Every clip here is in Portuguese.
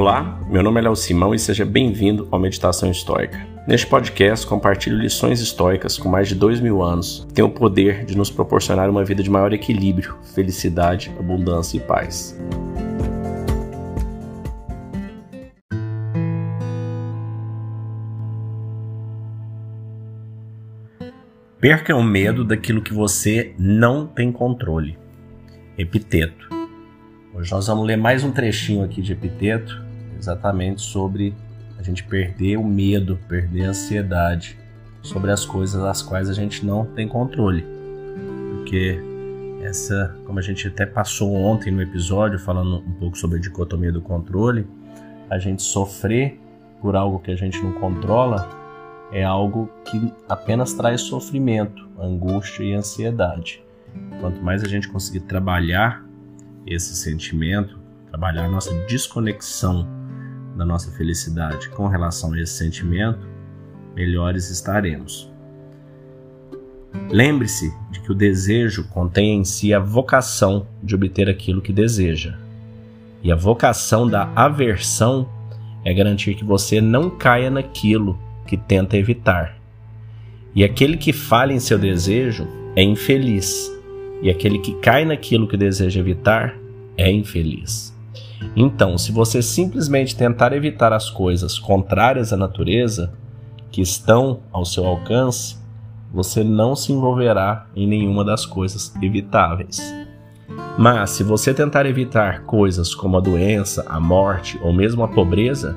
Olá, meu nome é Léo Simão e seja bem-vindo ao Meditação Histórica. Neste podcast, compartilho lições históricas com mais de dois mil anos que têm o poder de nos proporcionar uma vida de maior equilíbrio, felicidade, abundância e paz. Perca o medo daquilo que você não tem controle. Epiteto. Hoje nós vamos ler mais um trechinho aqui de Epiteto, exatamente sobre a gente perder o medo, perder a ansiedade sobre as coisas das quais a gente não tem controle. Porque essa, como a gente até passou ontem no episódio, falando um pouco sobre a dicotomia do controle, a gente sofrer por algo que a gente não controla é algo que apenas traz sofrimento, angústia e ansiedade. Quanto mais a gente conseguir trabalhar esse sentimento, trabalhar nossa desconexão da nossa felicidade com relação a esse sentimento, melhores estaremos. Lembre-se de que o desejo contém em si a vocação de obter aquilo que deseja. E a vocação da aversão é garantir que você não caia naquilo que tenta evitar. E aquele que falha em seu desejo é infeliz, e aquele que cai naquilo que deseja evitar é infeliz. Então, se você simplesmente tentar evitar as coisas contrárias à natureza, que estão ao seu alcance, você não se envolverá em nenhuma das coisas evitáveis. Mas se você tentar evitar coisas como a doença, a morte ou mesmo a pobreza,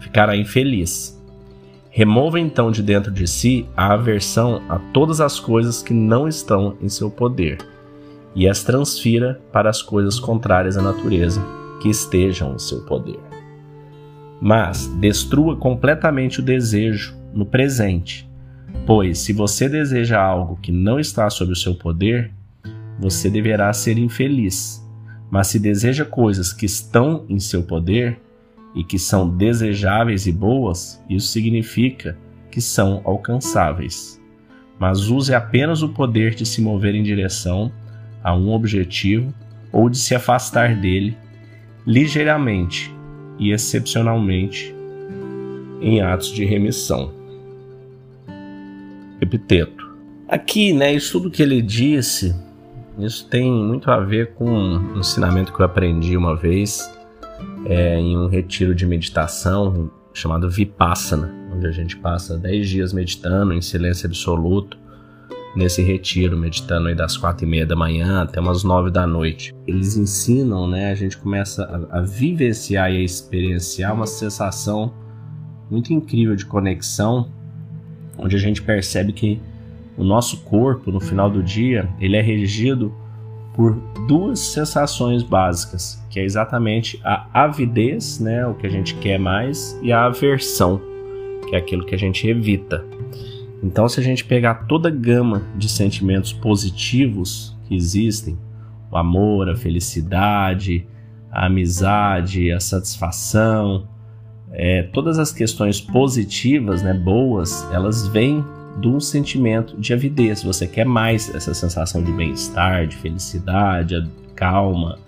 ficará infeliz Remova então de dentro de si a aversão a todas as coisas que não estão em seu poder e as transfira para as coisas contrárias à natureza que estejam em seu poder. Mas destrua completamente o desejo no presente, pois se você deseja algo que não está sob o seu poder, você deverá ser infeliz. Mas se deseja coisas que estão em seu poder, e que são desejáveis e boas, isso significa que são alcançáveis. Mas use apenas o poder de se mover em direção a um objetivo ou de se afastar dele ligeiramente e excepcionalmente em atos de remissão. Epiteto. Aqui, né, isso tudo que ele disse, isso tem muito a ver com um ensinamento que eu aprendi uma vez é, em um retiro de meditação chamado Vipassana, onde a gente passa 10 dias meditando em silêncio absoluto nesse retiro, meditando aí das quatro e meia da manhã até umas nove da noite. Eles ensinam, né? A gente começa a, a vivenciar e a experienciar uma sensação muito incrível de conexão, onde a gente percebe que o nosso corpo, no final do dia, ele é regido por duas sensações básicas, que é exatamente a avidez, né, o que a gente quer mais, e a aversão, que é aquilo que a gente evita. Então, se a gente pegar toda a gama de sentimentos positivos que existem, o amor, a felicidade, a amizade, a satisfação, é, todas as questões positivas, né, boas, elas vêm de um sentimento de avidez. Você quer mais essa sensação de bem-estar, de felicidade, calma,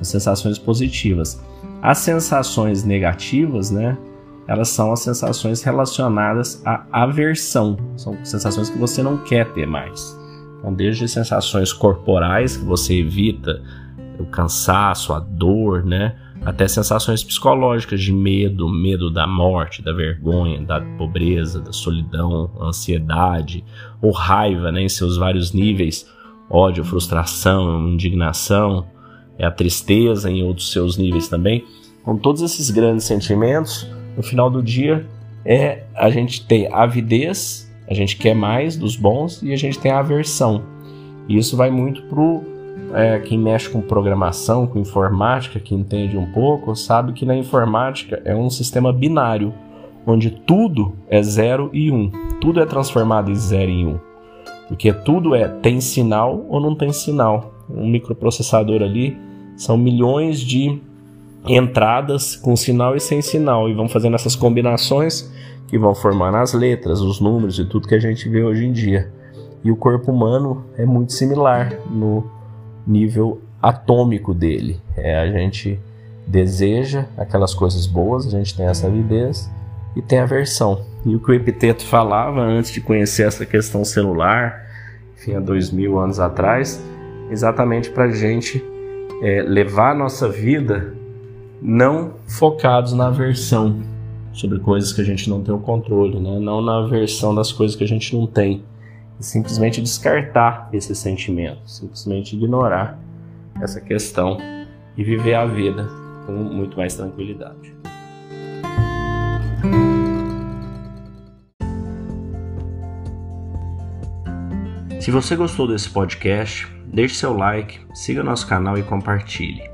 as sensações positivas. As sensações negativas, né? Elas são as sensações relacionadas à aversão. São sensações que você não quer ter mais. Então, desde sensações corporais que você evita, o cansaço, a dor, né? até sensações psicológicas de medo, medo da morte, da vergonha, da pobreza, da solidão, ansiedade ou raiva, né, em seus vários níveis, ódio, frustração, indignação, é a tristeza em outros seus níveis também. Com todos esses grandes sentimentos, no final do dia é a gente tem avidez, a gente quer mais dos bons e a gente tem a aversão. E isso vai muito pro é, quem mexe com programação, com informática, que entende um pouco, sabe que na informática é um sistema binário, onde tudo é 0 e 1. Um. Tudo é transformado em 0 e 1. Um. Porque tudo é tem sinal ou não tem sinal. Um microprocessador ali são milhões de entradas com sinal e sem sinal e vão fazendo essas combinações que vão formando as letras, os números e tudo que a gente vê hoje em dia. E o corpo humano é muito similar no nível atômico dele. É, a gente deseja aquelas coisas boas, a gente tem essa avidez e tem aversão. E o que o Epiteto falava antes de conhecer essa questão celular, enfim, há dois mil anos atrás, exatamente para a gente é, levar a nossa vida não focados na aversão sobre coisas que a gente não tem o controle, né? não na aversão das coisas que a gente não tem. Simplesmente descartar esse sentimento, simplesmente ignorar essa questão e viver a vida com muito mais tranquilidade. Se você gostou desse podcast, deixe seu like, siga nosso canal e compartilhe.